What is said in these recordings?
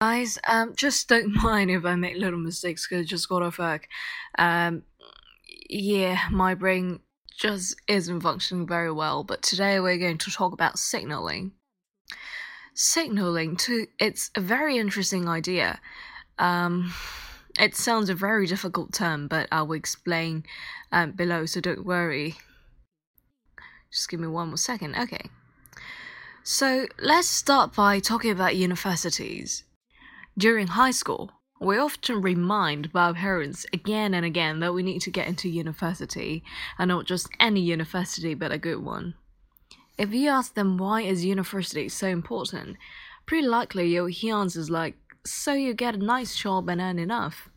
Guys, um, just don't mind if I make little mistakes because I just got off work. Um, yeah, my brain just isn't functioning very well, but today we're going to talk about signaling. Signaling, to it's a very interesting idea. Um, it sounds a very difficult term, but I will explain um, below, so don't worry. Just give me one more second. Okay. So let's start by talking about universities. During high school, we often remind our parents again and again that we need to get into university, and not just any university but a good one. If you ask them why is university so important, pretty likely you'll hear answers like, so you get a nice job and earn enough.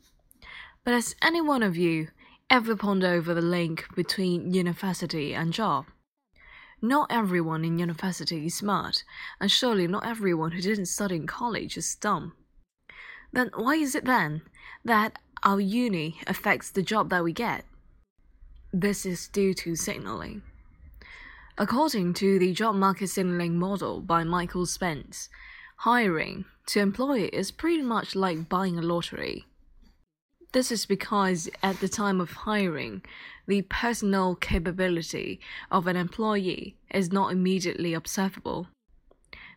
But has any one of you ever pondered over the link between university and job? Not everyone in university is smart, and surely not everyone who didn't study in college is dumb. Then why is it then that our uni affects the job that we get? This is due to signaling. According to the job market signaling model by Michael Spence, hiring to employ is pretty much like buying a lottery. This is because at the time of hiring, the personal capability of an employee is not immediately observable.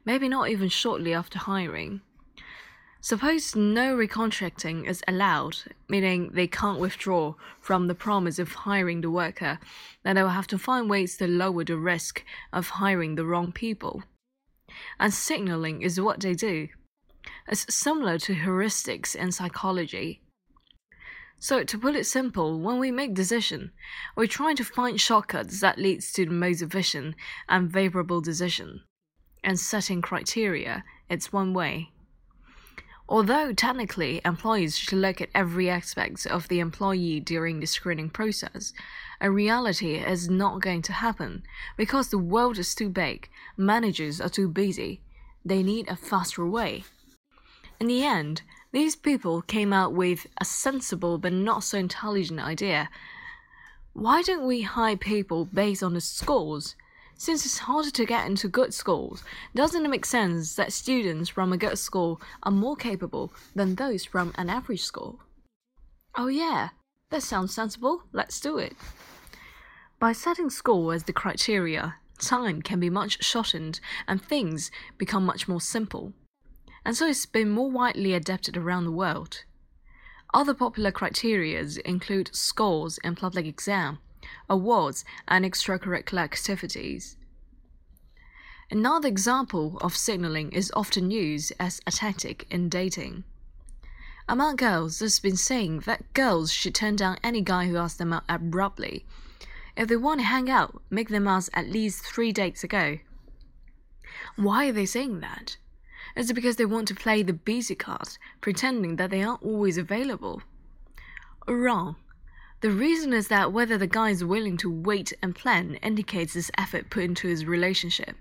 Maybe not even shortly after hiring. Suppose no recontracting is allowed, meaning they can't withdraw from the promise of hiring the worker, then they will have to find ways to lower the risk of hiring the wrong people. And signaling is what they do. It's similar to heuristics in psychology. So to put it simple, when we make decision, we're trying to find shortcuts that leads to the most efficient and favorable decision. And setting criteria, it's one way. Although technically employees should look at every aspect of the employee during the screening process, in reality is not going to happen because the world is too big, managers are too busy, they need a faster way. In the end, these people came out with a sensible but not so intelligent idea. Why don't we hire people based on the scores since it's harder to get into good schools, doesn't it make sense that students from a good school are more capable than those from an average school? Oh, yeah, that sounds sensible. Let's do it. By setting score as the criteria, time can be much shortened and things become much more simple. And so it's been more widely adapted around the world. Other popular criteria include scores in public exam, awards, and extracurricular activities. Another example of signaling is often used as a tactic in dating. Among girls, there's been saying that girls should turn down any guy who asks them out abruptly. If they want to hang out, make them ask at least three dates ago. Why are they saying that? Is it because they want to play the busy card, pretending that they aren't always available? Wrong. The reason is that whether the guy is willing to wait and plan indicates this effort put into his relationship.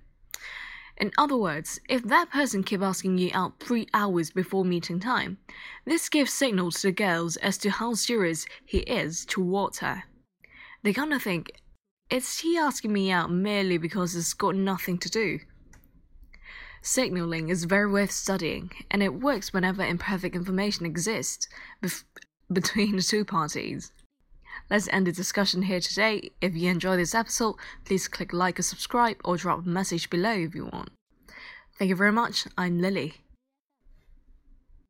In other words, if that person keeps asking you out three hours before meeting time, this gives signals to the girls as to how serious he is towards her. They're gonna think, is he asking me out merely because he's got nothing to do? Signaling is very worth studying, and it works whenever imperfect information exists bef- between the two parties. Let's end the discussion here today. If you enjoyed this episode, please click like or subscribe or drop a message below if you want. Thank you very much. I'm Lily.